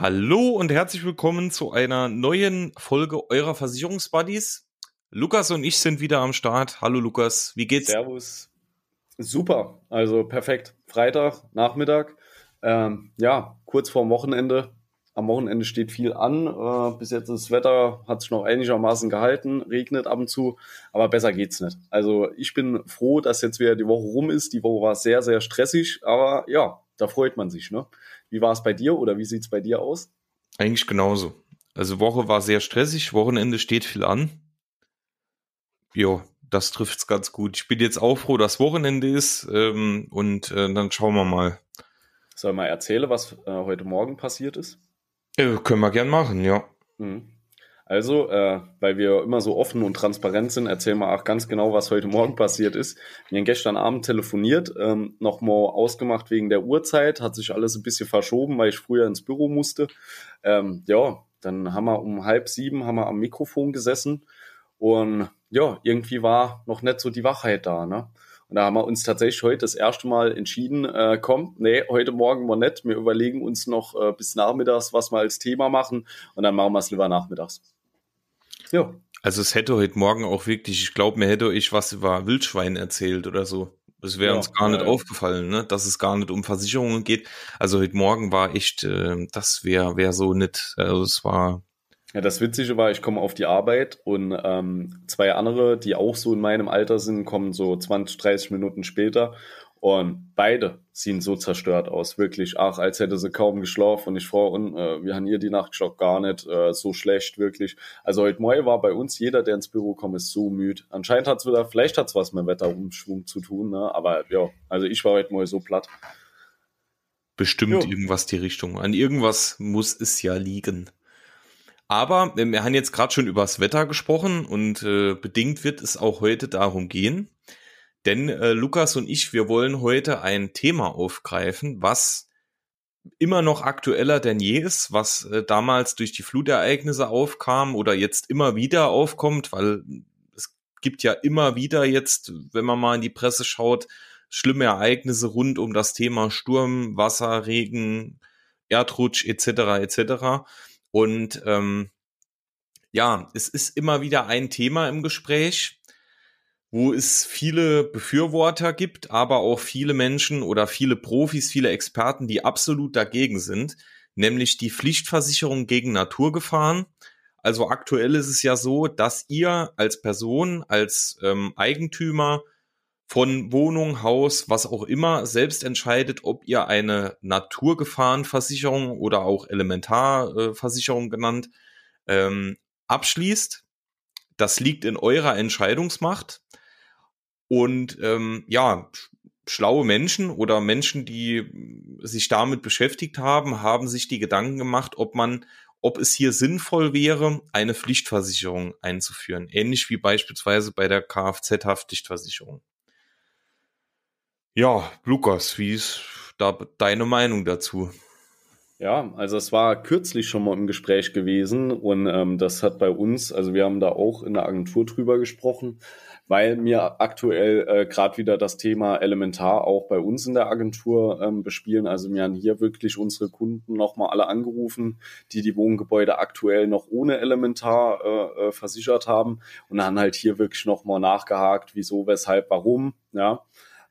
Hallo und herzlich willkommen zu einer neuen Folge eurer Versicherungsbuddies. Lukas und ich sind wieder am Start. Hallo Lukas, wie geht's? Servus. Super, also perfekt. Freitag, Nachmittag. Ähm, ja, kurz vorm Wochenende. Am Wochenende steht viel an. Äh, bis jetzt das Wetter hat sich noch einigermaßen gehalten, regnet ab und zu, aber besser geht's nicht. Also ich bin froh, dass jetzt wieder die Woche rum ist. Die Woche war sehr, sehr stressig, aber ja, da freut man sich. Ne? Wie war es bei dir oder wie sieht es bei dir aus? Eigentlich genauso. Also Woche war sehr stressig, Wochenende steht viel an. Jo, das trifft's ganz gut. Ich bin jetzt auch froh, dass Wochenende ist ähm, und äh, dann schauen wir mal. Soll ich mal erzählen, was äh, heute Morgen passiert ist? Äh, können wir gern machen, ja. Mhm. Also, äh, weil wir immer so offen und transparent sind, erzählen wir auch ganz genau, was heute Morgen passiert ist. Wir haben gestern Abend telefoniert, ähm, nochmal ausgemacht wegen der Uhrzeit, hat sich alles ein bisschen verschoben, weil ich früher ins Büro musste. Ähm, ja, dann haben wir um halb sieben haben wir am Mikrofon gesessen und ja, irgendwie war noch nicht so die Wachheit da, ne? Und da haben wir uns tatsächlich heute das erste Mal entschieden, äh, komm, nee, heute Morgen mal nicht. Wir überlegen uns noch äh, bis nachmittags, was wir als Thema machen und dann machen wir es lieber nachmittags. Ja. Also es hätte heute Morgen auch wirklich, ich glaube, mir hätte euch was über Wildschwein erzählt oder so. Das wäre ja, uns gar nicht ja. aufgefallen, ne? dass es gar nicht um Versicherungen geht. Also heute Morgen war echt, äh, das wäre wär so nicht, also es war. Ja, das Witzige war, ich komme auf die Arbeit und ähm, zwei andere, die auch so in meinem Alter sind, kommen so 20, 30 Minuten später und beide sehen so zerstört aus, wirklich. Ach, als hätte sie kaum geschlafen. Und ich frage, und, äh, wir haben hier die Nacht geschlafen, gar nicht äh, so schlecht, wirklich. Also heute Morgen war bei uns jeder, der ins Büro kommt, ist so müde. Anscheinend hat es wieder, vielleicht hat es was mit Wetterumschwung zu tun, ne? aber ja, also ich war heute Morgen so platt. Bestimmt jo. irgendwas die Richtung. An irgendwas muss es ja liegen. Aber äh, wir haben jetzt gerade schon über das Wetter gesprochen und äh, bedingt wird es auch heute darum gehen. Denn äh, Lukas und ich, wir wollen heute ein Thema aufgreifen, was immer noch aktueller denn je ist, was äh, damals durch die Flutereignisse aufkam oder jetzt immer wieder aufkommt, weil es gibt ja immer wieder jetzt, wenn man mal in die Presse schaut, schlimme Ereignisse rund um das Thema Sturm, Wasser, Regen, Erdrutsch etc. etc. Und ähm, ja, es ist immer wieder ein Thema im Gespräch wo es viele Befürworter gibt, aber auch viele Menschen oder viele Profis, viele Experten, die absolut dagegen sind, nämlich die Pflichtversicherung gegen Naturgefahren. Also aktuell ist es ja so, dass ihr als Person, als ähm, Eigentümer von Wohnung, Haus, was auch immer, selbst entscheidet, ob ihr eine Naturgefahrenversicherung oder auch Elementarversicherung genannt ähm, abschließt. Das liegt in eurer Entscheidungsmacht. Und ähm, ja, schlaue Menschen oder Menschen, die sich damit beschäftigt haben, haben sich die Gedanken gemacht, ob man, ob es hier sinnvoll wäre, eine Pflichtversicherung einzuführen. Ähnlich wie beispielsweise bei der Kfz-Haftpflichtversicherung. Ja, Lukas, wie ist da deine Meinung dazu? Ja, also es war kürzlich schon mal im Gespräch gewesen und ähm, das hat bei uns, also wir haben da auch in der Agentur drüber gesprochen weil mir aktuell äh, gerade wieder das Thema Elementar auch bei uns in der Agentur ähm, bespielen. Also wir haben hier wirklich unsere Kunden nochmal alle angerufen, die die Wohngebäude aktuell noch ohne Elementar äh, äh, versichert haben und dann halt hier wirklich nochmal nachgehakt, wieso, weshalb, warum. Ja.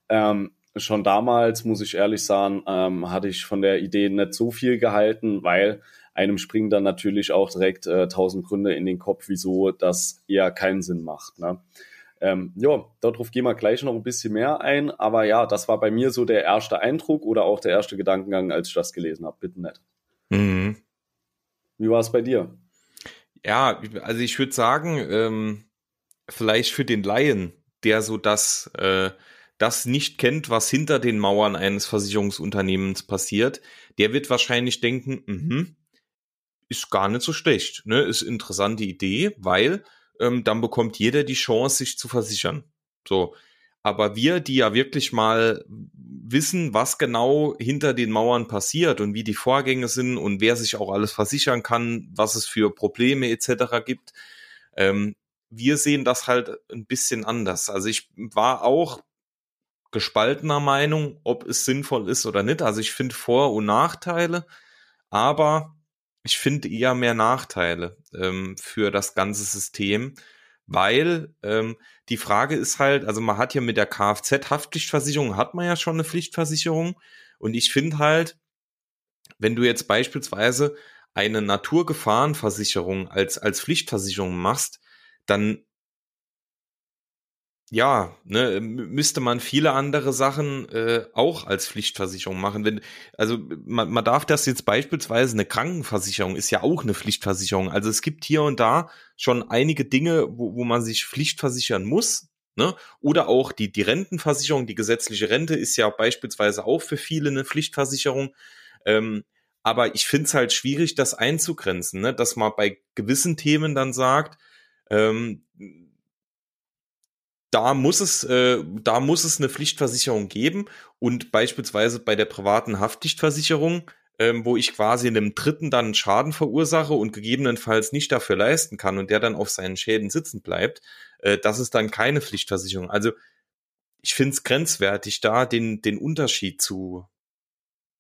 Ähm, schon damals, muss ich ehrlich sagen, ähm, hatte ich von der Idee nicht so viel gehalten, weil einem springen dann natürlich auch direkt äh, tausend Gründe in den Kopf, wieso das eher keinen Sinn macht. Ne? Ähm, ja, darauf gehen wir gleich noch ein bisschen mehr ein. Aber ja, das war bei mir so der erste Eindruck oder auch der erste Gedankengang, als ich das gelesen habe. Bitte nett. Mhm. Wie war es bei dir? Ja, also ich würde sagen, ähm, vielleicht für den Laien, der so das, äh, das nicht kennt, was hinter den Mauern eines Versicherungsunternehmens passiert, der wird wahrscheinlich denken, mh, ist gar nicht so schlecht, ne? Ist interessante Idee, weil ähm, dann bekommt jeder die Chance, sich zu versichern. So. Aber wir, die ja wirklich mal wissen, was genau hinter den Mauern passiert und wie die Vorgänge sind und wer sich auch alles versichern kann, was es für Probleme etc. gibt, ähm, wir sehen das halt ein bisschen anders. Also ich war auch gespaltener Meinung, ob es sinnvoll ist oder nicht. Also ich finde Vor- und Nachteile, aber ich finde eher mehr Nachteile ähm, für das ganze System, weil ähm, die Frage ist halt, also man hat ja mit der Kfz-Haftpflichtversicherung hat man ja schon eine Pflichtversicherung. Und ich finde halt, wenn du jetzt beispielsweise eine Naturgefahrenversicherung als als Pflichtversicherung machst, dann ja, ne, müsste man viele andere Sachen äh, auch als Pflichtversicherung machen. Wenn, also man, man darf das jetzt beispielsweise eine Krankenversicherung ist ja auch eine Pflichtversicherung. Also es gibt hier und da schon einige Dinge, wo, wo man sich pflichtversichern muss. Ne? Oder auch die, die Rentenversicherung, die gesetzliche Rente ist ja beispielsweise auch für viele eine Pflichtversicherung. Ähm, aber ich finde es halt schwierig, das einzugrenzen, ne? dass man bei gewissen Themen dann sagt, ähm, da muss es, äh, da muss es eine Pflichtversicherung geben und beispielsweise bei der privaten Haftpflichtversicherung, ähm, wo ich quasi in einem Dritten dann Schaden verursache und gegebenenfalls nicht dafür leisten kann und der dann auf seinen Schäden sitzen bleibt, äh, das ist dann keine Pflichtversicherung. Also ich finde es grenzwertig, da den, den Unterschied zu.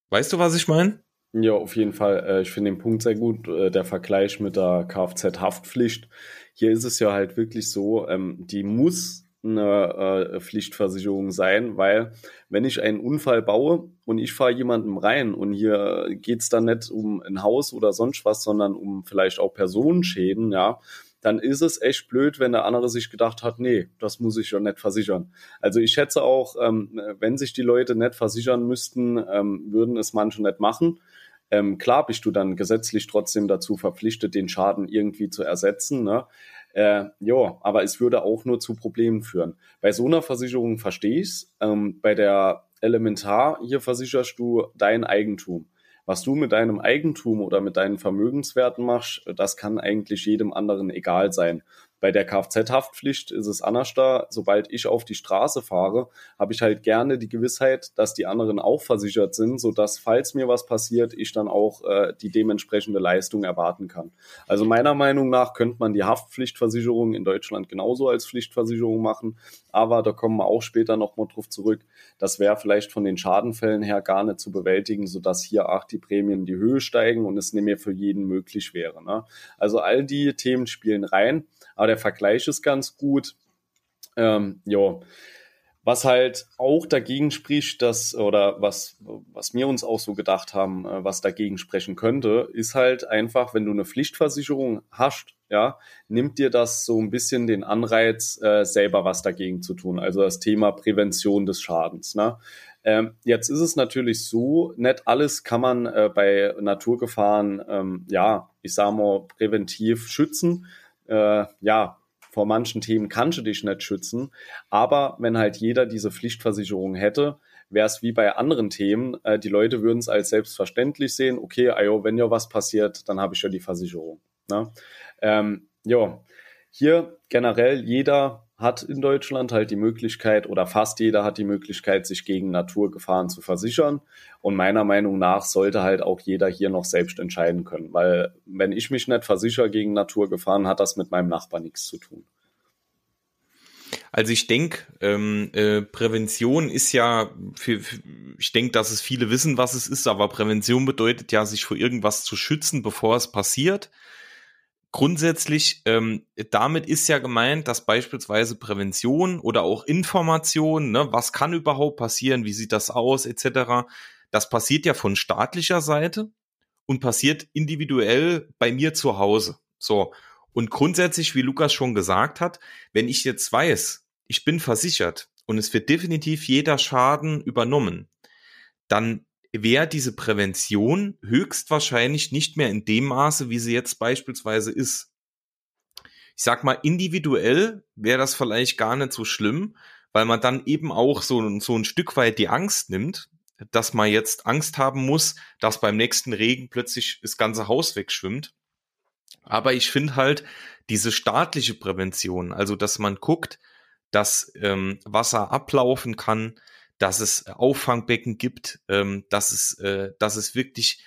Weißt du, was ich meine? Ja, auf jeden Fall. Äh, ich finde den Punkt sehr gut, äh, der Vergleich mit der Kfz-Haftpflicht. Hier ist es ja halt wirklich so, ähm, die muss eine äh, Pflichtversicherung sein, weil wenn ich einen Unfall baue und ich fahre jemandem rein und hier geht's dann nicht um ein Haus oder sonst was, sondern um vielleicht auch Personenschäden, ja, dann ist es echt blöd, wenn der andere sich gedacht hat, nee, das muss ich ja nicht versichern. Also ich schätze auch, ähm, wenn sich die Leute nicht versichern müssten, ähm, würden es manche nicht machen. Ähm, klar bist du dann gesetzlich trotzdem dazu verpflichtet, den Schaden irgendwie zu ersetzen. Ne? Äh, ja, aber es würde auch nur zu Problemen führen. Bei so einer Versicherung verstehe ich's. Ähm, bei der Elementar hier versicherst du dein Eigentum. Was du mit deinem Eigentum oder mit deinen Vermögenswerten machst, das kann eigentlich jedem anderen egal sein. Bei der Kfz-Haftpflicht ist es anders da. Sobald ich auf die Straße fahre, habe ich halt gerne die Gewissheit, dass die anderen auch versichert sind, sodass, falls mir was passiert, ich dann auch äh, die dementsprechende Leistung erwarten kann. Also meiner Meinung nach könnte man die Haftpflichtversicherung in Deutschland genauso als Pflichtversicherung machen. Aber da kommen wir auch später nochmal drauf zurück. Das wäre vielleicht von den Schadenfällen her gar nicht zu bewältigen, sodass hier auch die Prämien in die Höhe steigen und es nicht mehr für jeden möglich wäre. Ne? Also all die Themen spielen rein. Aber der Vergleich ist ganz gut. Ähm, ja. Was halt auch dagegen spricht, dass, oder was, was wir uns auch so gedacht haben, äh, was dagegen sprechen könnte, ist halt einfach, wenn du eine Pflichtversicherung hast, ja, nimmt dir das so ein bisschen den Anreiz, äh, selber was dagegen zu tun. Also das Thema Prävention des Schadens. Ne? Ähm, jetzt ist es natürlich so, nicht alles kann man äh, bei Naturgefahren, ähm, ja, ich sag mal, präventiv schützen äh, ja, vor manchen Themen kannst du dich nicht schützen. Aber wenn halt jeder diese Pflichtversicherung hätte, wäre es wie bei anderen Themen. Äh, die Leute würden es als selbstverständlich sehen. Okay, ayo, wenn ja was passiert, dann habe ich ja die Versicherung. Ne? Ähm, ja, hier generell jeder hat in Deutschland halt die Möglichkeit oder fast jeder hat die Möglichkeit, sich gegen Naturgefahren zu versichern. Und meiner Meinung nach sollte halt auch jeder hier noch selbst entscheiden können, weil wenn ich mich nicht versichere gegen Naturgefahren, hat das mit meinem Nachbar nichts zu tun. Also ich denke, ähm, äh, Prävention ist ja, für, für, ich denke, dass es viele wissen, was es ist, aber Prävention bedeutet ja, sich vor irgendwas zu schützen, bevor es passiert grundsätzlich, ähm, damit ist ja gemeint, dass beispielsweise Prävention oder auch Information, ne, was kann überhaupt passieren, wie sieht das aus, etc., das passiert ja von staatlicher Seite und passiert individuell bei mir zu Hause. So. Und grundsätzlich, wie Lukas schon gesagt hat, wenn ich jetzt weiß, ich bin versichert und es wird definitiv jeder Schaden übernommen, dann wäre diese Prävention höchstwahrscheinlich nicht mehr in dem Maße, wie sie jetzt beispielsweise ist. Ich sag mal, individuell wäre das vielleicht gar nicht so schlimm, weil man dann eben auch so, so ein Stück weit die Angst nimmt, dass man jetzt Angst haben muss, dass beim nächsten Regen plötzlich das ganze Haus wegschwimmt. Aber ich finde halt diese staatliche Prävention, also dass man guckt, dass ähm, Wasser ablaufen kann, dass es Auffangbecken gibt, ähm, dass es, äh, dass es wirklich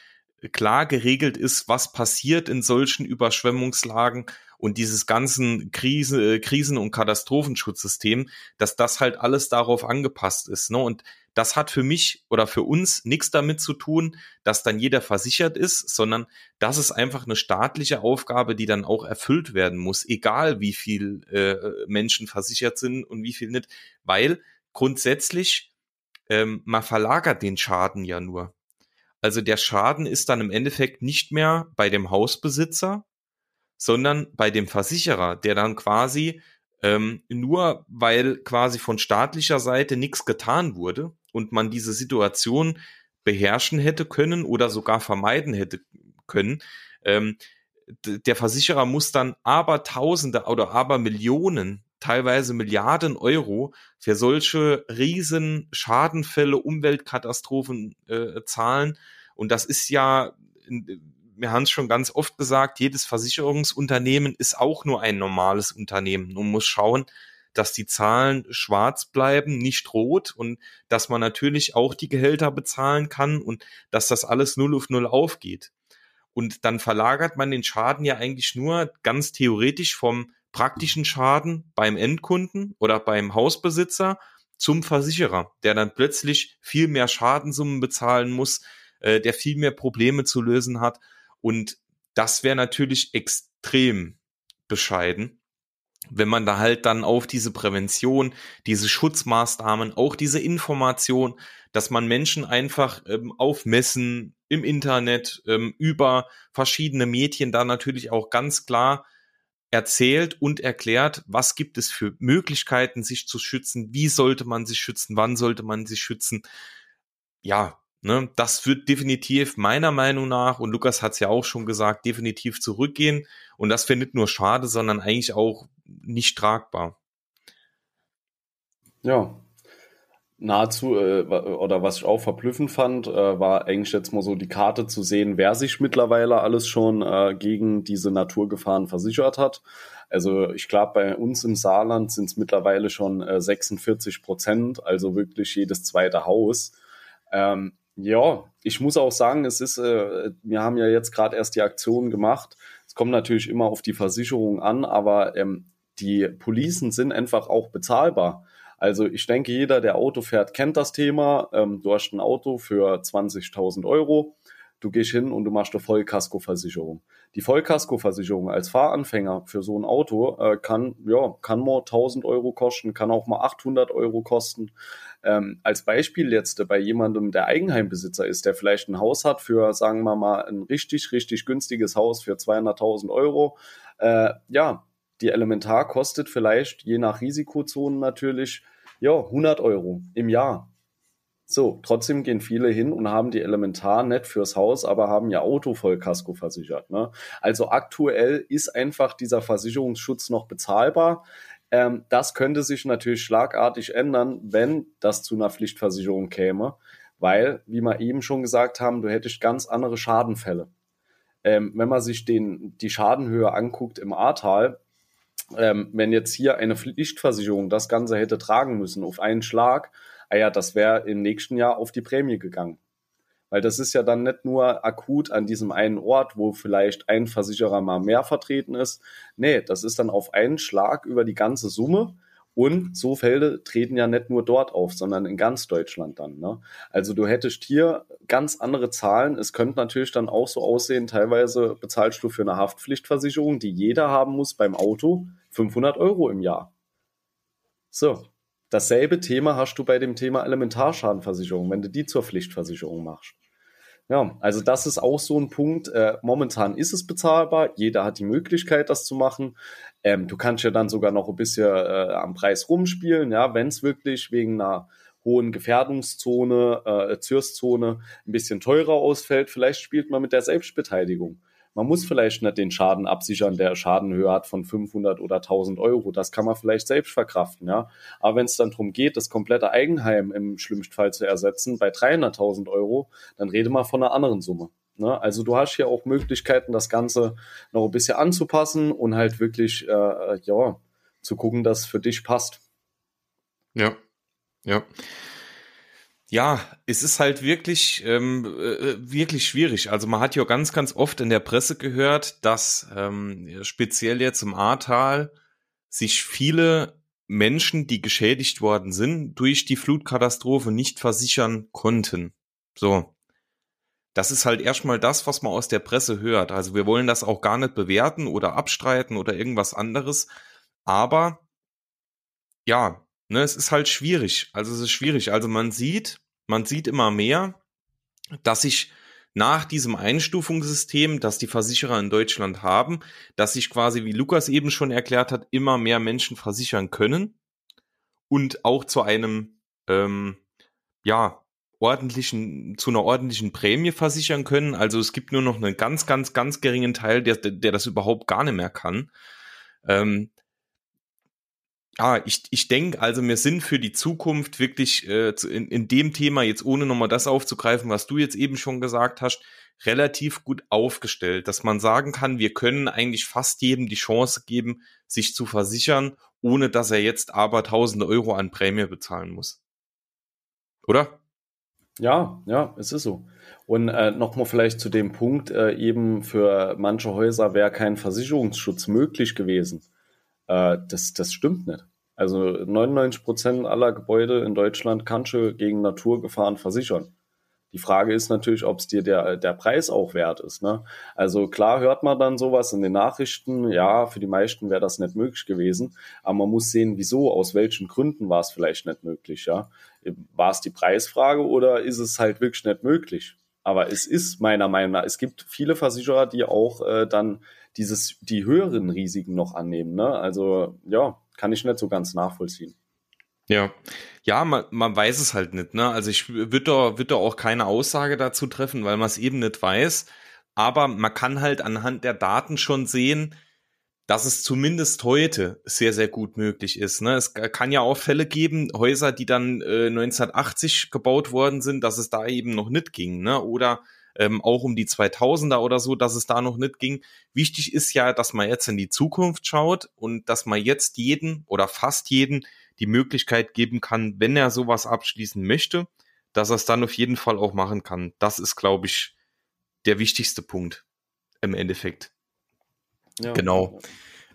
klar geregelt ist, was passiert in solchen Überschwemmungslagen und dieses ganzen Krise, äh, Krisen- und Katastrophenschutzsystem, dass das halt alles darauf angepasst ist. Ne? Und das hat für mich oder für uns nichts damit zu tun, dass dann jeder versichert ist, sondern das ist einfach eine staatliche Aufgabe, die dann auch erfüllt werden muss, egal wie viel äh, Menschen versichert sind und wie viel nicht, weil grundsätzlich ähm, man verlagert den Schaden ja nur. Also der Schaden ist dann im Endeffekt nicht mehr bei dem Hausbesitzer, sondern bei dem Versicherer, der dann quasi ähm, nur weil quasi von staatlicher Seite nichts getan wurde und man diese Situation beherrschen hätte können oder sogar vermeiden hätte können, ähm, der Versicherer muss dann aber Tausende oder aber Millionen, teilweise Milliarden Euro für solche riesen Schadenfälle, Umweltkatastrophen äh, zahlen. Und das ist ja wir haben es schon ganz oft gesagt, jedes Versicherungsunternehmen ist auch nur ein normales Unternehmen und muss schauen, dass die Zahlen schwarz bleiben, nicht rot und dass man natürlich auch die Gehälter bezahlen kann und dass das alles null auf null aufgeht. Und dann verlagert man den Schaden ja eigentlich nur ganz theoretisch vom praktischen Schaden beim Endkunden oder beim Hausbesitzer zum Versicherer, der dann plötzlich viel mehr Schadensummen bezahlen muss, äh, der viel mehr Probleme zu lösen hat. Und das wäre natürlich extrem bescheiden, wenn man da halt dann auf diese Prävention, diese Schutzmaßnahmen, auch diese Information, dass man Menschen einfach ähm, auf Messen, im Internet, ähm, über verschiedene Medien da natürlich auch ganz klar erzählt und erklärt, was gibt es für Möglichkeiten, sich zu schützen, wie sollte man sich schützen, wann sollte man sich schützen. Ja, Ne, das wird definitiv meiner Meinung nach, und Lukas hat es ja auch schon gesagt, definitiv zurückgehen. Und das wäre nicht nur schade, sondern eigentlich auch nicht tragbar. Ja, nahezu, äh, oder was ich auch verblüffend fand, äh, war eigentlich jetzt mal so die Karte zu sehen, wer sich mittlerweile alles schon äh, gegen diese Naturgefahren versichert hat. Also ich glaube, bei uns im Saarland sind es mittlerweile schon äh, 46 Prozent, also wirklich jedes zweite Haus. Ähm, ja, ich muss auch sagen, es ist, äh, wir haben ja jetzt gerade erst die Aktion gemacht. Es kommt natürlich immer auf die Versicherung an, aber ähm, die Policen sind einfach auch bezahlbar. Also ich denke, jeder, der Auto fährt, kennt das Thema. Ähm, du hast ein Auto für 20.000 Euro. Du gehst hin und du machst eine Vollkaskoversicherung. Die Vollkaskoversicherung als Fahranfänger für so ein Auto äh, kann, ja, kann mal 1000 Euro kosten, kann auch mal 800 Euro kosten. Ähm, als Beispiel jetzt bei jemandem, der Eigenheimbesitzer ist, der vielleicht ein Haus hat für, sagen wir mal, ein richtig, richtig günstiges Haus für 200.000 Euro. Äh, ja, die Elementar kostet vielleicht, je nach Risikozonen natürlich, ja, 100 Euro im Jahr. So, trotzdem gehen viele hin und haben die Elementar nicht fürs Haus, aber haben ja Auto voll Kasko versichert. Ne? Also aktuell ist einfach dieser Versicherungsschutz noch bezahlbar. Ähm, das könnte sich natürlich schlagartig ändern, wenn das zu einer Pflichtversicherung käme, weil, wie wir eben schon gesagt haben, du hättest ganz andere Schadenfälle. Ähm, wenn man sich den, die Schadenhöhe anguckt im Ahrtal, ähm, wenn jetzt hier eine Pflichtversicherung das Ganze hätte tragen müssen auf einen Schlag, ah ja, das wäre im nächsten Jahr auf die Prämie gegangen. Weil das ist ja dann nicht nur akut an diesem einen Ort, wo vielleicht ein Versicherer mal mehr vertreten ist. Nee, das ist dann auf einen Schlag über die ganze Summe. Und so Fälle treten ja nicht nur dort auf, sondern in ganz Deutschland dann. Ne? Also du hättest hier ganz andere Zahlen. Es könnte natürlich dann auch so aussehen, teilweise bezahlst du für eine Haftpflichtversicherung, die jeder haben muss beim Auto, 500 Euro im Jahr. So, dasselbe Thema hast du bei dem Thema Elementarschadenversicherung, wenn du die zur Pflichtversicherung machst. Ja, also das ist auch so ein Punkt. Äh, momentan ist es bezahlbar. Jeder hat die Möglichkeit, das zu machen. Ähm, du kannst ja dann sogar noch ein bisschen äh, am Preis rumspielen, ja, wenn es wirklich wegen einer hohen Gefährdungszone, äh, Zürszone ein bisschen teurer ausfällt. Vielleicht spielt man mit der Selbstbeteiligung. Man muss vielleicht nicht den Schaden absichern, der Schadenhöhe hat von 500 oder 1000 Euro. Das kann man vielleicht selbst verkraften, ja. Aber wenn es dann darum geht, das komplette Eigenheim im schlimmsten Fall zu ersetzen bei 300.000 Euro, dann rede mal von einer anderen Summe. Ne? Also du hast hier auch Möglichkeiten, das Ganze noch ein bisschen anzupassen und halt wirklich, äh, ja, zu gucken, dass es für dich passt. Ja, ja ja, es ist halt wirklich, ähm, äh, wirklich schwierig. Also man hat ja ganz, ganz oft in der Presse gehört, dass ähm, speziell jetzt im Ahrtal sich viele Menschen, die geschädigt worden sind, durch die Flutkatastrophe nicht versichern konnten. So. Das ist halt erstmal das, was man aus der Presse hört. Also wir wollen das auch gar nicht bewerten oder abstreiten oder irgendwas anderes. Aber ja, ne, es ist halt schwierig. Also es ist schwierig. Also man sieht, man sieht immer mehr, dass sich nach diesem Einstufungssystem, das die Versicherer in Deutschland haben, dass sich quasi, wie Lukas eben schon erklärt hat, immer mehr Menschen versichern können und auch zu einem, ähm, ja, ordentlichen, zu einer ordentlichen Prämie versichern können. Also es gibt nur noch einen ganz, ganz, ganz geringen Teil, der, der das überhaupt gar nicht mehr kann. Ähm, ja, ich, ich denke, also wir sind für die Zukunft wirklich äh, in, in dem Thema, jetzt ohne nochmal das aufzugreifen, was du jetzt eben schon gesagt hast, relativ gut aufgestellt, dass man sagen kann, wir können eigentlich fast jedem die Chance geben, sich zu versichern, ohne dass er jetzt aber tausende Euro an Prämie bezahlen muss. Oder? Ja, ja, es ist so. Und äh, nochmal vielleicht zu dem Punkt, äh, eben für manche Häuser wäre kein Versicherungsschutz möglich gewesen. Äh, das, das stimmt nicht. Also 99 Prozent aller Gebäude in Deutschland kannst du gegen Naturgefahren versichern. Die Frage ist natürlich, ob es dir der, der Preis auch wert ist. Ne? Also klar hört man dann sowas in den Nachrichten, ja, für die meisten wäre das nicht möglich gewesen, aber man muss sehen, wieso, aus welchen Gründen war es vielleicht nicht möglich. Ja? War es die Preisfrage oder ist es halt wirklich nicht möglich? Aber es ist meiner Meinung nach, es gibt viele Versicherer, die auch äh, dann dieses, die höheren Risiken noch annehmen. Ne? Also ja, kann ich nicht so ganz nachvollziehen. Ja, ja, man, man weiß es halt nicht. Ne? Also ich würde da, würd da auch keine Aussage dazu treffen, weil man es eben nicht weiß. Aber man kann halt anhand der Daten schon sehen, dass es zumindest heute sehr, sehr gut möglich ist. Ne? Es kann ja auch Fälle geben, Häuser, die dann äh, 1980 gebaut worden sind, dass es da eben noch nicht ging. Ne? Oder ähm, auch um die 2000er oder so, dass es da noch nicht ging. Wichtig ist ja, dass man jetzt in die Zukunft schaut und dass man jetzt jeden oder fast jeden die Möglichkeit geben kann, wenn er sowas abschließen möchte, dass er es dann auf jeden Fall auch machen kann. Das ist, glaube ich, der wichtigste Punkt im Endeffekt. Genau.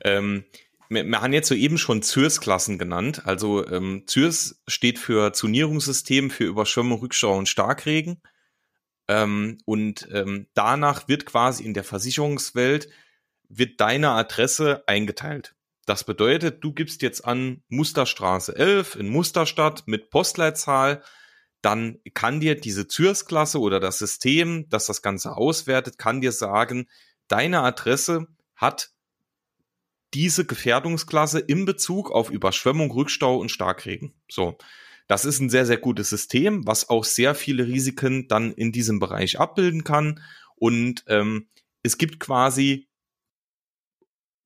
Ähm, wir, wir haben jetzt soeben schon ZÜRS-Klassen genannt. Also ähm, ZÜRS steht für Zonierungssystem für Überschwemmung, Rückstau und Starkregen. Ähm, und ähm, danach wird quasi in der Versicherungswelt wird deine Adresse eingeteilt. Das bedeutet, du gibst jetzt an Musterstraße 11 in Musterstadt mit Postleitzahl, dann kann dir diese ZÜRS-Klasse oder das System, das das Ganze auswertet, kann dir sagen, deine Adresse hat diese Gefährdungsklasse in Bezug auf Überschwemmung, Rückstau und Starkregen. So. Das ist ein sehr, sehr gutes System, was auch sehr viele Risiken dann in diesem Bereich abbilden kann. Und ähm, es gibt quasi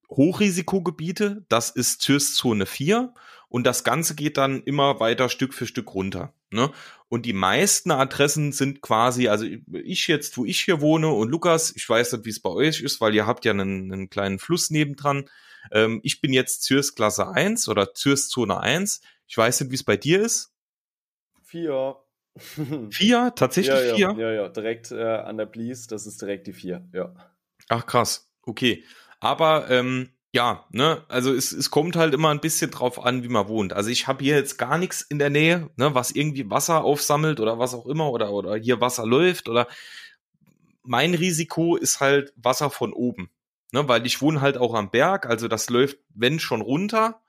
Hochrisikogebiete, das ist CIRS Zone 4 und das Ganze geht dann immer weiter Stück für Stück runter. Ne? Und die meisten Adressen sind quasi, also ich jetzt, wo ich hier wohne und Lukas, ich weiß nicht, wie es bei euch ist, weil ihr habt ja einen, einen kleinen Fluss nebendran. Ähm, ich bin jetzt CIRS Klasse 1 oder CIRS Zone 1. Ich weiß nicht, wie es bei dir ist. Vier. Vier? Tatsächlich ja, ja, vier? Ja, ja, direkt äh, an der Blees, das ist direkt die vier, ja. Ach krass, okay. Aber ähm, ja, ne, also es, es kommt halt immer ein bisschen drauf an, wie man wohnt. Also ich habe hier jetzt gar nichts in der Nähe, ne, was irgendwie Wasser aufsammelt oder was auch immer oder oder hier Wasser läuft oder mein Risiko ist halt Wasser von oben, ne, weil ich wohne halt auch am Berg, also das läuft wenn schon runter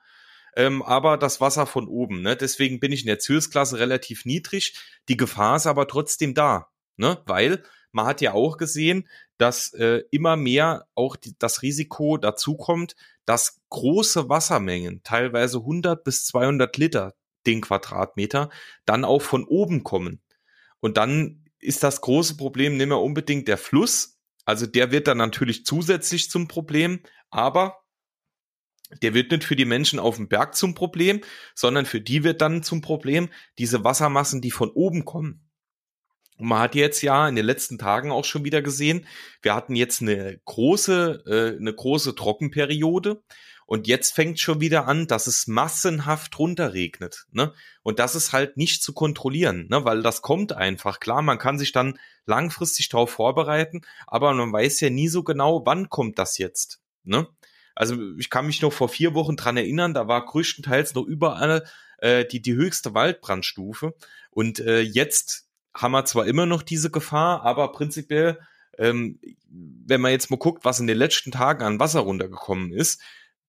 ähm, aber das Wasser von oben. Ne? Deswegen bin ich in der Zürsklasse relativ niedrig. Die Gefahr ist aber trotzdem da, ne? weil man hat ja auch gesehen, dass äh, immer mehr auch die, das Risiko dazu kommt, dass große Wassermengen, teilweise 100 bis 200 Liter den Quadratmeter, dann auch von oben kommen. Und dann ist das große Problem nicht mehr unbedingt der Fluss. Also der wird dann natürlich zusätzlich zum Problem, aber der wird nicht für die Menschen auf dem Berg zum Problem, sondern für die wird dann zum Problem diese Wassermassen, die von oben kommen. Und man hat jetzt ja in den letzten Tagen auch schon wieder gesehen, wir hatten jetzt eine große, äh, eine große Trockenperiode und jetzt fängt schon wieder an, dass es massenhaft runterregnet. Ne? Und das ist halt nicht zu kontrollieren, ne? weil das kommt einfach. Klar, man kann sich dann langfristig darauf vorbereiten, aber man weiß ja nie so genau, wann kommt das jetzt. Ne? also ich kann mich noch vor vier Wochen dran erinnern, da war größtenteils noch überall äh, die, die höchste Waldbrandstufe. Und äh, jetzt haben wir zwar immer noch diese Gefahr, aber prinzipiell, ähm, wenn man jetzt mal guckt, was in den letzten Tagen an Wasser runtergekommen ist,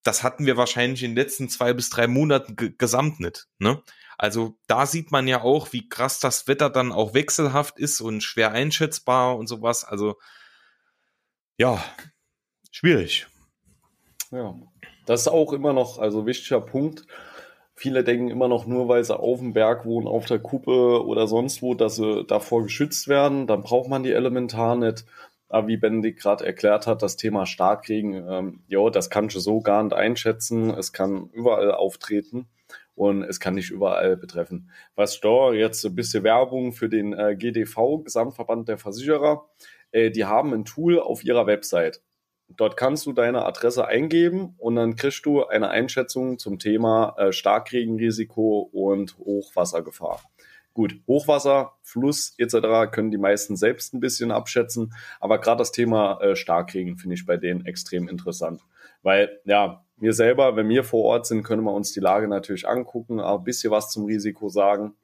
das hatten wir wahrscheinlich in den letzten zwei bis drei Monaten gesamt nicht. Ne? Also da sieht man ja auch, wie krass das Wetter dann auch wechselhaft ist und schwer einschätzbar und sowas. Also ja, schwierig. Ja, das ist auch immer noch also wichtiger Punkt. Viele denken immer noch nur, weil sie auf dem Berg wohnen, auf der Kuppe oder sonst wo, dass sie davor geschützt werden. Dann braucht man die Elementar nicht. Aber wie Benedikt gerade erklärt hat, das Thema Starkregen, ähm, ja, das kannst du so gar nicht einschätzen. Es kann überall auftreten und es kann nicht überall betreffen. Was da jetzt ein bisschen Werbung für den äh, GDV, Gesamtverband der Versicherer, äh, die haben ein Tool auf ihrer Website. Dort kannst du deine Adresse eingeben und dann kriegst du eine Einschätzung zum Thema äh, Starkregenrisiko und Hochwassergefahr. Gut, Hochwasser, Fluss etc. können die meisten selbst ein bisschen abschätzen, aber gerade das Thema äh, Starkregen finde ich bei denen extrem interessant, weil ja, wir selber, wenn wir vor Ort sind, können wir uns die Lage natürlich angucken, auch ein bisschen was zum Risiko sagen.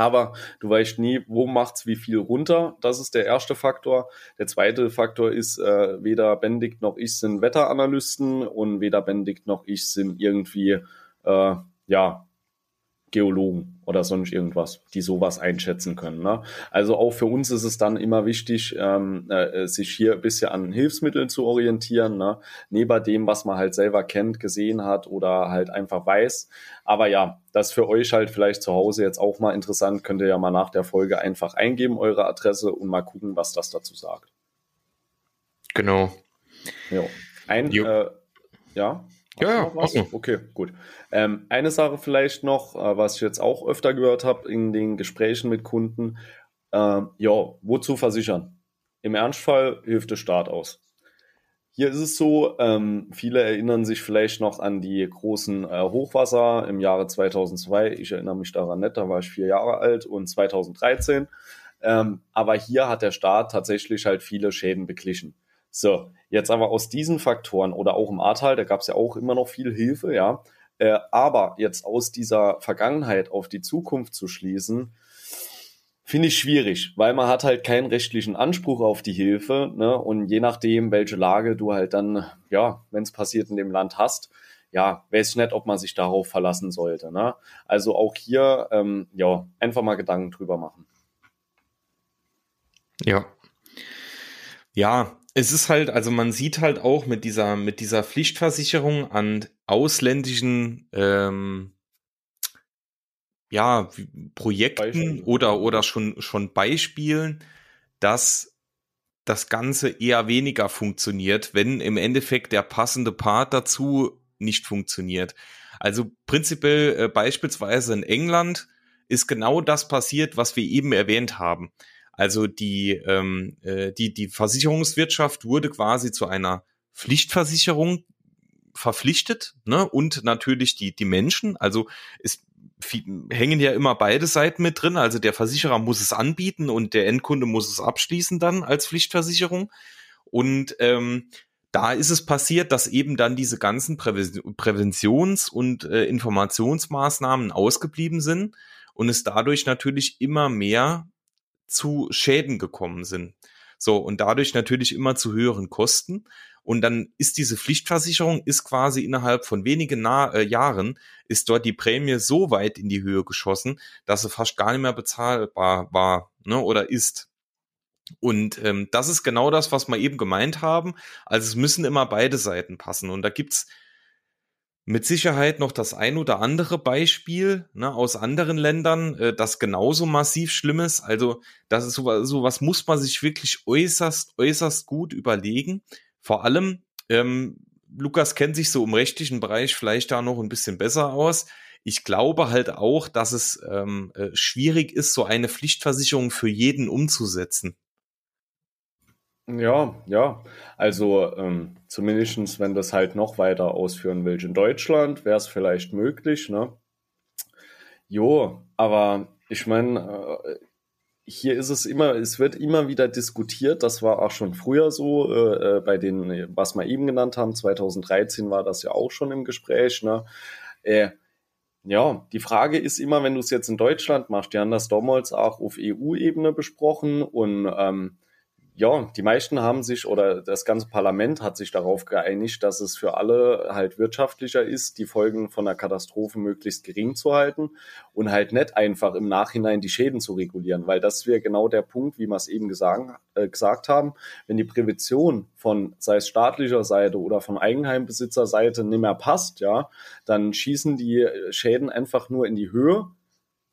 Aber du weißt nie, wo macht's wie viel runter. Das ist der erste Faktor. Der zweite Faktor ist, äh, weder Benedikt noch ich sind Wetteranalysten und weder Benedikt noch ich sind irgendwie äh, ja Geologen oder sonst irgendwas, die sowas einschätzen können. Ne? Also auch für uns ist es dann immer wichtig, ähm, äh, sich hier ein bisschen an Hilfsmitteln zu orientieren, ne? neben dem, was man halt selber kennt, gesehen hat oder halt einfach weiß. Aber ja, das für euch halt vielleicht zu Hause jetzt auch mal interessant, könnt ihr ja mal nach der Folge einfach eingeben, eure Adresse und mal gucken, was das dazu sagt. Genau. Jo. Ein, äh, ja. Ja, ja. Okay, gut. Ähm, eine Sache vielleicht noch, äh, was ich jetzt auch öfter gehört habe in den Gesprächen mit Kunden. Äh, ja, wozu versichern? Im Ernstfall hilft der Staat aus. Hier ist es so, ähm, viele erinnern sich vielleicht noch an die großen äh, Hochwasser im Jahre 2002. Ich erinnere mich daran nicht, da war ich vier Jahre alt und 2013. Ähm, aber hier hat der Staat tatsächlich halt viele Schäden beglichen. So, jetzt aber aus diesen Faktoren oder auch im Ahrtal, da gab es ja auch immer noch viel Hilfe, ja. Äh, aber jetzt aus dieser Vergangenheit auf die Zukunft zu schließen, finde ich schwierig, weil man hat halt keinen rechtlichen Anspruch auf die Hilfe, ne? Und je nachdem, welche Lage du halt dann, ja, wenn es passiert in dem Land hast, ja, weiß ich nicht, ob man sich darauf verlassen sollte. Ne? Also auch hier, ähm, ja, einfach mal Gedanken drüber machen. Ja. Ja, es ist halt, also man sieht halt auch mit dieser, mit dieser Pflichtversicherung an ausländischen ähm, ja, Projekten Beispiel. oder, oder schon, schon Beispielen, dass das Ganze eher weniger funktioniert, wenn im Endeffekt der passende Part dazu nicht funktioniert. Also prinzipiell äh, beispielsweise in England ist genau das passiert, was wir eben erwähnt haben. Also die, ähm, äh, die, die Versicherungswirtschaft wurde quasi zu einer Pflichtversicherung verpflichtet, ne? Und natürlich die, die Menschen. Also es hängen ja immer beide Seiten mit drin. Also der Versicherer muss es anbieten und der Endkunde muss es abschließen dann als Pflichtversicherung. Und ähm, da ist es passiert, dass eben dann diese ganzen Präventions- und äh, Informationsmaßnahmen ausgeblieben sind und es dadurch natürlich immer mehr zu Schäden gekommen sind. So, und dadurch natürlich immer zu höheren Kosten. Und dann ist diese Pflichtversicherung, ist quasi innerhalb von wenigen Na äh, Jahren, ist dort die Prämie so weit in die Höhe geschossen, dass sie fast gar nicht mehr bezahlbar war ne, oder ist. Und ähm, das ist genau das, was wir eben gemeint haben. Also es müssen immer beide Seiten passen. Und da gibt's mit Sicherheit noch das ein oder andere Beispiel ne, aus anderen Ländern, äh, das genauso massiv schlimm ist. Also, das ist sowas, sowas muss man sich wirklich äußerst, äußerst gut überlegen. Vor allem, ähm, Lukas kennt sich so im rechtlichen Bereich vielleicht da noch ein bisschen besser aus. Ich glaube halt auch, dass es ähm, äh, schwierig ist, so eine Pflichtversicherung für jeden umzusetzen. Ja, ja. Also ähm, zumindest, wenn das halt noch weiter ausführen willst. In Deutschland wäre es vielleicht möglich, ne? Jo, aber ich meine, äh, hier ist es immer, es wird immer wieder diskutiert. Das war auch schon früher so, äh, äh bei den, was wir eben genannt haben. 2013 war das ja auch schon im Gespräch. Ne? Äh, ja, die Frage ist immer, wenn du es jetzt in Deutschland machst, die haben das damals auch auf EU-Ebene besprochen und ähm, ja, die meisten haben sich oder das ganze Parlament hat sich darauf geeinigt, dass es für alle halt wirtschaftlicher ist, die Folgen von der Katastrophe möglichst gering zu halten und halt nicht einfach im Nachhinein die Schäden zu regulieren, weil das wäre genau der Punkt, wie wir es eben gesagt, äh, gesagt haben, wenn die Prävention von sei es staatlicher Seite oder von Eigenheimbesitzerseite nicht mehr passt, ja, dann schießen die Schäden einfach nur in die Höhe.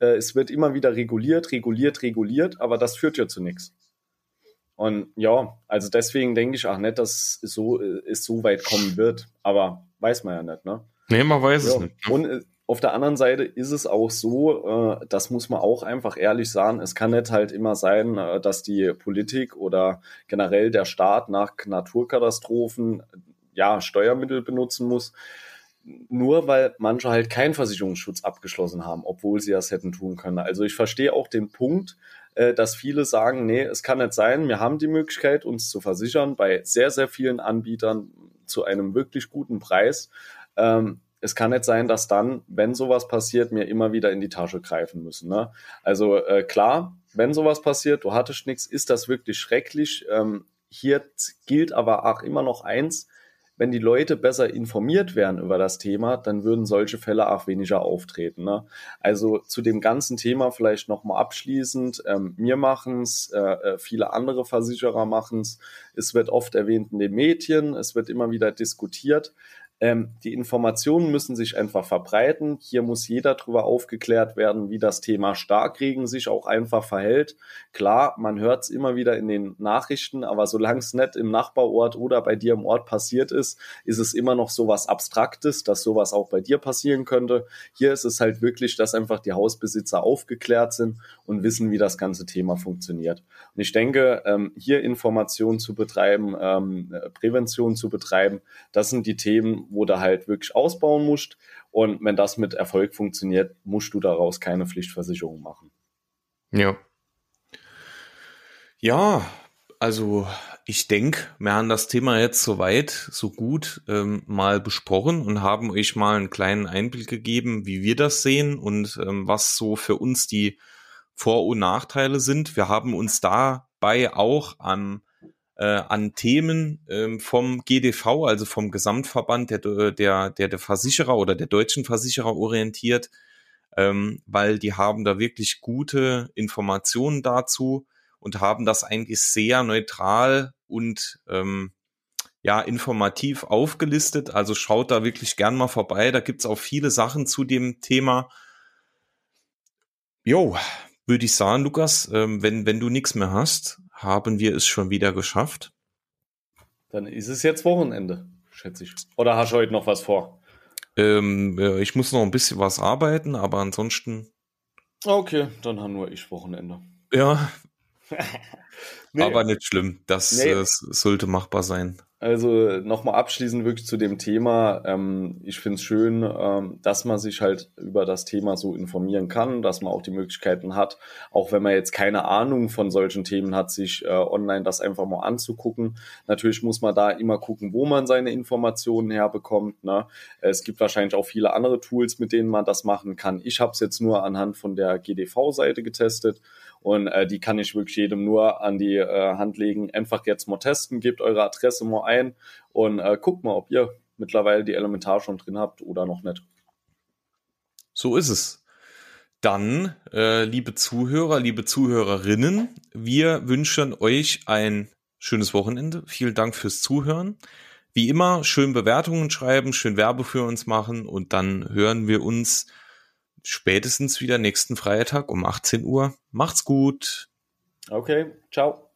Äh, es wird immer wieder reguliert, reguliert, reguliert, aber das führt ja zu nichts. Und ja, also deswegen denke ich auch nicht, dass es so, es so weit kommen wird. Aber weiß man ja nicht, ne? Nee, man weiß ja. es nicht. Ne? Und äh, auf der anderen Seite ist es auch so, äh, das muss man auch einfach ehrlich sagen, es kann nicht halt immer sein, äh, dass die Politik oder generell der Staat nach Naturkatastrophen ja Steuermittel benutzen muss, nur weil manche halt keinen Versicherungsschutz abgeschlossen haben, obwohl sie das hätten tun können. Also ich verstehe auch den Punkt, äh, dass viele sagen, nee, es kann nicht sein, wir haben die Möglichkeit, uns zu versichern bei sehr, sehr vielen Anbietern zu einem wirklich guten Preis. Ähm, es kann nicht sein, dass dann, wenn sowas passiert, mir immer wieder in die Tasche greifen müssen. Ne? Also äh, klar, wenn sowas passiert, du hattest nichts, ist das wirklich schrecklich. Ähm, hier gilt aber auch immer noch eins, wenn die Leute besser informiert wären über das Thema, dann würden solche Fälle auch weniger auftreten. Ne? Also zu dem ganzen Thema vielleicht nochmal abschließend. Ähm, wir machen es, äh, äh, viele andere Versicherer machen es. Es wird oft erwähnt in den Medien, es wird immer wieder diskutiert. Ähm, die Informationen müssen sich einfach verbreiten. Hier muss jeder darüber aufgeklärt werden, wie das Thema Starkregen sich auch einfach verhält. Klar, man hört es immer wieder in den Nachrichten, aber solange es nicht im Nachbarort oder bei dir im Ort passiert ist, ist es immer noch so was Abstraktes, dass sowas auch bei dir passieren könnte. Hier ist es halt wirklich, dass einfach die Hausbesitzer aufgeklärt sind und wissen, wie das ganze Thema funktioniert. Und ich denke, ähm, hier Informationen zu betreiben, ähm, Prävention zu betreiben, das sind die Themen, wo du halt wirklich ausbauen musst. Und wenn das mit Erfolg funktioniert, musst du daraus keine Pflichtversicherung machen. Ja. Ja, also ich denke, wir haben das Thema jetzt soweit, so gut ähm, mal besprochen und haben euch mal einen kleinen Einblick gegeben, wie wir das sehen und ähm, was so für uns die Vor- und Nachteile sind. Wir haben uns dabei auch am äh, an Themen ähm, vom GDV, also vom Gesamtverband der, der, der, der Versicherer oder der deutschen Versicherer orientiert, ähm, weil die haben da wirklich gute Informationen dazu und haben das eigentlich sehr neutral und ähm, ja, informativ aufgelistet. Also schaut da wirklich gern mal vorbei. Da gibt's auch viele Sachen zu dem Thema. Jo, würde ich sagen, Lukas, ähm, wenn, wenn du nichts mehr hast, haben wir es schon wieder geschafft. Dann ist es jetzt Wochenende, schätze ich. Oder hast du heute noch was vor? Ähm, ich muss noch ein bisschen was arbeiten, aber ansonsten. Okay, dann haben nur ich Wochenende. Ja. Nee. Aber nicht schlimm. Das, nee. das sollte machbar sein. Also nochmal abschließend wirklich zu dem Thema. Ähm, ich finde es schön, ähm, dass man sich halt über das Thema so informieren kann, dass man auch die Möglichkeiten hat, auch wenn man jetzt keine Ahnung von solchen Themen hat, sich äh, online das einfach mal anzugucken. Natürlich muss man da immer gucken, wo man seine Informationen herbekommt. Ne? Es gibt wahrscheinlich auch viele andere Tools, mit denen man das machen kann. Ich habe es jetzt nur anhand von der GDV-Seite getestet. Und äh, die kann ich wirklich jedem nur an die äh, Hand legen. Einfach jetzt mal testen, gebt eure Adresse mal ein und äh, guckt mal, ob ihr mittlerweile die Elementar schon drin habt oder noch nicht. So ist es. Dann, äh, liebe Zuhörer, liebe Zuhörerinnen, wir wünschen euch ein schönes Wochenende. Vielen Dank fürs Zuhören. Wie immer, schön Bewertungen schreiben, schön Werbe für uns machen und dann hören wir uns spätestens wieder nächsten Freitag um 18 Uhr. Macht's gut. Okay, ciao.